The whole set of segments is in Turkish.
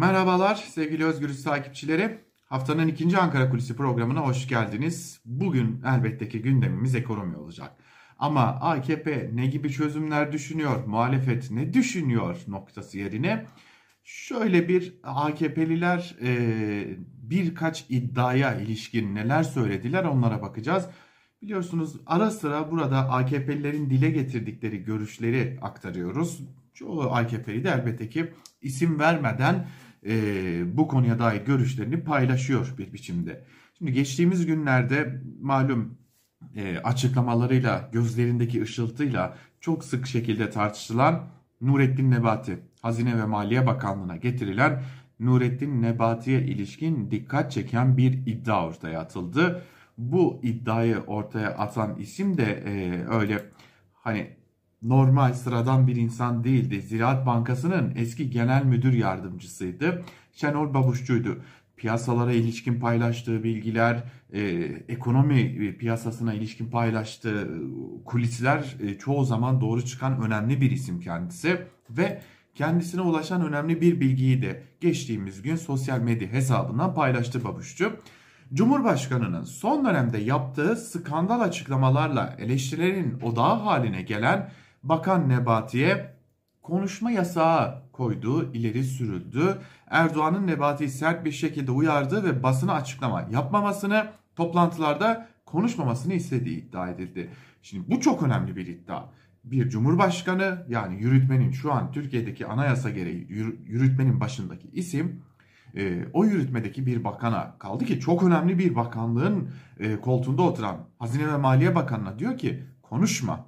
Merhabalar sevgili Özgürüz takipçileri. Haftanın ikinci Ankara Kulisi programına hoş geldiniz. Bugün elbette ki gündemimiz ekonomi olacak. Ama AKP ne gibi çözümler düşünüyor, muhalefet ne düşünüyor noktası yerine şöyle bir AKP'liler e, birkaç iddiaya ilişkin neler söylediler onlara bakacağız. Biliyorsunuz ara sıra burada AKP'lilerin dile getirdikleri görüşleri aktarıyoruz. Çoğu AKP'li de elbette ki isim vermeden e, bu konuya dair görüşlerini paylaşıyor bir biçimde. Şimdi geçtiğimiz günlerde malum e, açıklamalarıyla, gözlerindeki ışıltıyla çok sık şekilde tartışılan Nurettin Nebati, Hazine ve Maliye Bakanlığı'na getirilen Nurettin Nebati'ye ilişkin dikkat çeken bir iddia ortaya atıldı. Bu iddiayı ortaya atan isim de e, öyle hani normal sıradan bir insan değildi. Ziraat Bankası'nın eski genel müdür yardımcısıydı. Şenol Babuşçu'ydu. Piyasalara ilişkin paylaştığı bilgiler, e, ekonomi piyasasına ilişkin paylaştığı kulisler e, çoğu zaman doğru çıkan önemli bir isim kendisi. Ve kendisine ulaşan önemli bir bilgiyi de geçtiğimiz gün sosyal medya hesabından paylaştı Babuşçu. Cumhurbaşkanının son dönemde yaptığı skandal açıklamalarla eleştirilerin odağı haline gelen Bakan Nebati'ye konuşma yasağı koyduğu ileri sürüldü. Erdoğan'ın Nebati'yi sert bir şekilde uyardı ve basına açıklama yapmamasını, toplantılarda konuşmamasını istediği iddia edildi. Şimdi bu çok önemli bir iddia. Bir cumhurbaşkanı yani yürütmenin şu an Türkiye'deki anayasa gereği yürütmenin başındaki isim e, o yürütmedeki bir bakana kaldı ki çok önemli bir bakanlığın e, koltuğunda oturan Hazine ve Maliye Bakanı'na diyor ki konuşma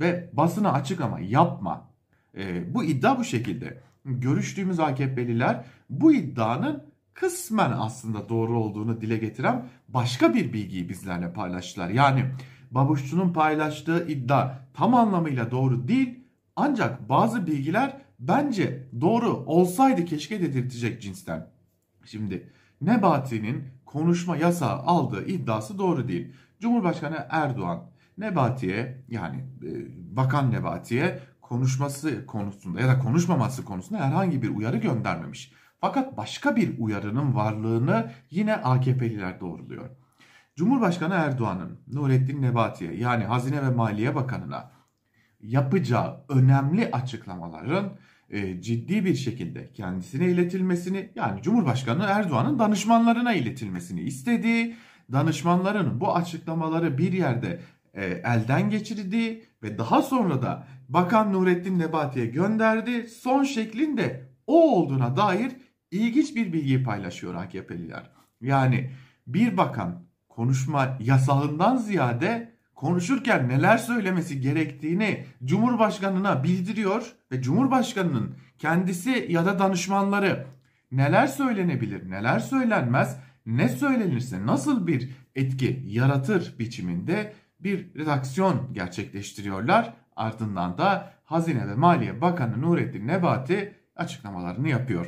ve basına açıklama yapma. E, bu iddia bu şekilde. Görüştüğümüz AKP'liler bu iddianın kısmen aslında doğru olduğunu dile getiren başka bir bilgiyi bizlerle paylaştılar. Yani Babuşçu'nun paylaştığı iddia tam anlamıyla doğru değil ancak bazı bilgiler bence doğru olsaydı keşke dedirtecek cinsten. Şimdi Nebati'nin konuşma yasağı aldığı iddiası doğru değil. Cumhurbaşkanı Erdoğan Nebati'ye yani e, Bakan Nebati'ye konuşması konusunda ya da konuşmaması konusunda herhangi bir uyarı göndermemiş. Fakat başka bir uyarının varlığını yine AKP'liler doğruluyor. Cumhurbaşkanı Erdoğan'ın Nurettin Nebati'ye yani Hazine ve Maliye Bakanı'na yapacağı önemli açıklamaların e, ciddi bir şekilde kendisine iletilmesini yani Cumhurbaşkanı Erdoğan'ın danışmanlarına iletilmesini istediği, danışmanların bu açıklamaları bir yerde e, elden geçirdi ve daha sonra da Bakan Nurettin Nebati'ye gönderdi. Son şeklinde o olduğuna dair ilginç bir bilgi paylaşıyor AKP'liler. Yani bir bakan konuşma yasağından ziyade konuşurken neler söylemesi gerektiğini Cumhurbaşkanına bildiriyor ve Cumhurbaşkanının kendisi ya da danışmanları neler söylenebilir, neler söylenmez, ne söylenirse nasıl bir etki yaratır biçiminde bir redaksiyon gerçekleştiriyorlar. Ardından da Hazine ve Maliye Bakanı Nurettin Nebati açıklamalarını yapıyor.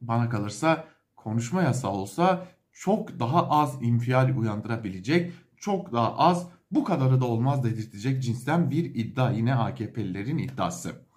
Bana kalırsa konuşma yasağı olsa çok daha az infial uyandırabilecek, çok daha az bu kadarı da olmaz dedirtecek cinsten bir iddia yine AKP'lilerin iddiası.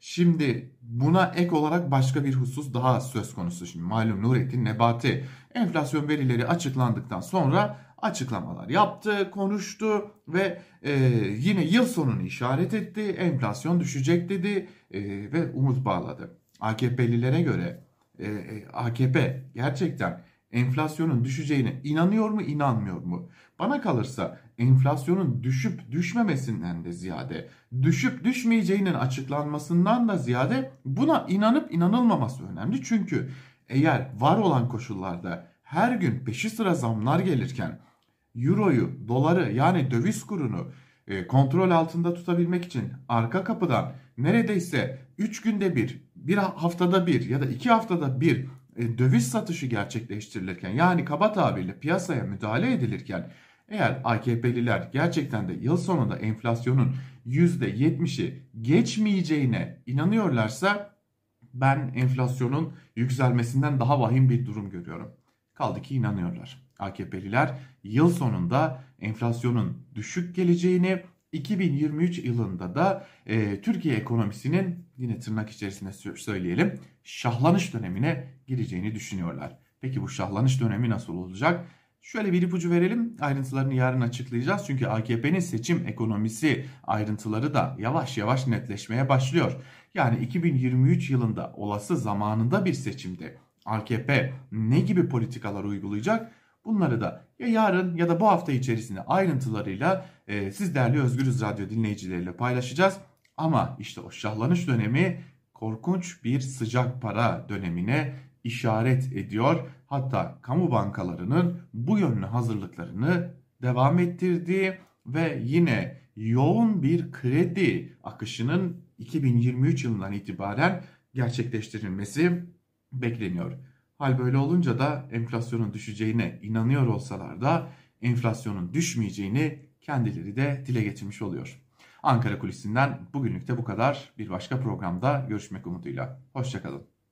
Şimdi buna ek olarak başka bir husus daha söz konusu. Şimdi malum Nurettin Nebati enflasyon verileri açıklandıktan sonra açıklamalar yaptı, konuştu ve e, yine yıl sonunu işaret etti. Enflasyon düşecek dedi e, ve umut bağladı. AKP'lilere göre e, e AKP gerçekten enflasyonun düşeceğine inanıyor mu inanmıyor mu? Bana kalırsa enflasyonun düşüp düşmemesinden de ziyade düşüp düşmeyeceğinin açıklanmasından da ziyade buna inanıp inanılmaması önemli. Çünkü eğer var olan koşullarda her gün peşi sıra zamlar gelirken euroyu, doları yani döviz kurunu e, kontrol altında tutabilmek için arka kapıdan neredeyse 3 günde bir, bir haftada bir ya da 2 haftada bir e, döviz satışı gerçekleştirilirken yani kaba tabirle piyasaya müdahale edilirken eğer AKP'liler gerçekten de yıl sonunda enflasyonun %70'i geçmeyeceğine inanıyorlarsa ben enflasyonun yükselmesinden daha vahim bir durum görüyorum. Kaldı ki inanıyorlar. AKP'liler yıl sonunda enflasyonun düşük geleceğini 2023 yılında da e, Türkiye ekonomisinin yine tırnak içerisinde söyleyelim şahlanış dönemine gireceğini düşünüyorlar. Peki bu şahlanış dönemi nasıl olacak? Şöyle bir ipucu verelim. Ayrıntılarını yarın açıklayacağız. Çünkü AKP'nin seçim ekonomisi ayrıntıları da yavaş yavaş netleşmeye başlıyor. Yani 2023 yılında olası zamanında bir seçimde AKP ne gibi politikalar uygulayacak? Bunları da ya yarın ya da bu hafta içerisinde ayrıntılarıyla e, siz değerli Özgürüz Radyo dinleyicileriyle paylaşacağız. Ama işte o şahlanış dönemi korkunç bir sıcak para dönemine işaret ediyor. Hatta kamu bankalarının bu yönlü hazırlıklarını devam ettirdiği ve yine yoğun bir kredi akışının 2023 yılından itibaren gerçekleştirilmesi bekleniyor. Hal böyle olunca da enflasyonun düşeceğine inanıyor olsalar da enflasyonun düşmeyeceğini kendileri de dile getirmiş oluyor. Ankara Kulisi'nden bugünlük de bu kadar. Bir başka programda görüşmek umuduyla. Hoşçakalın.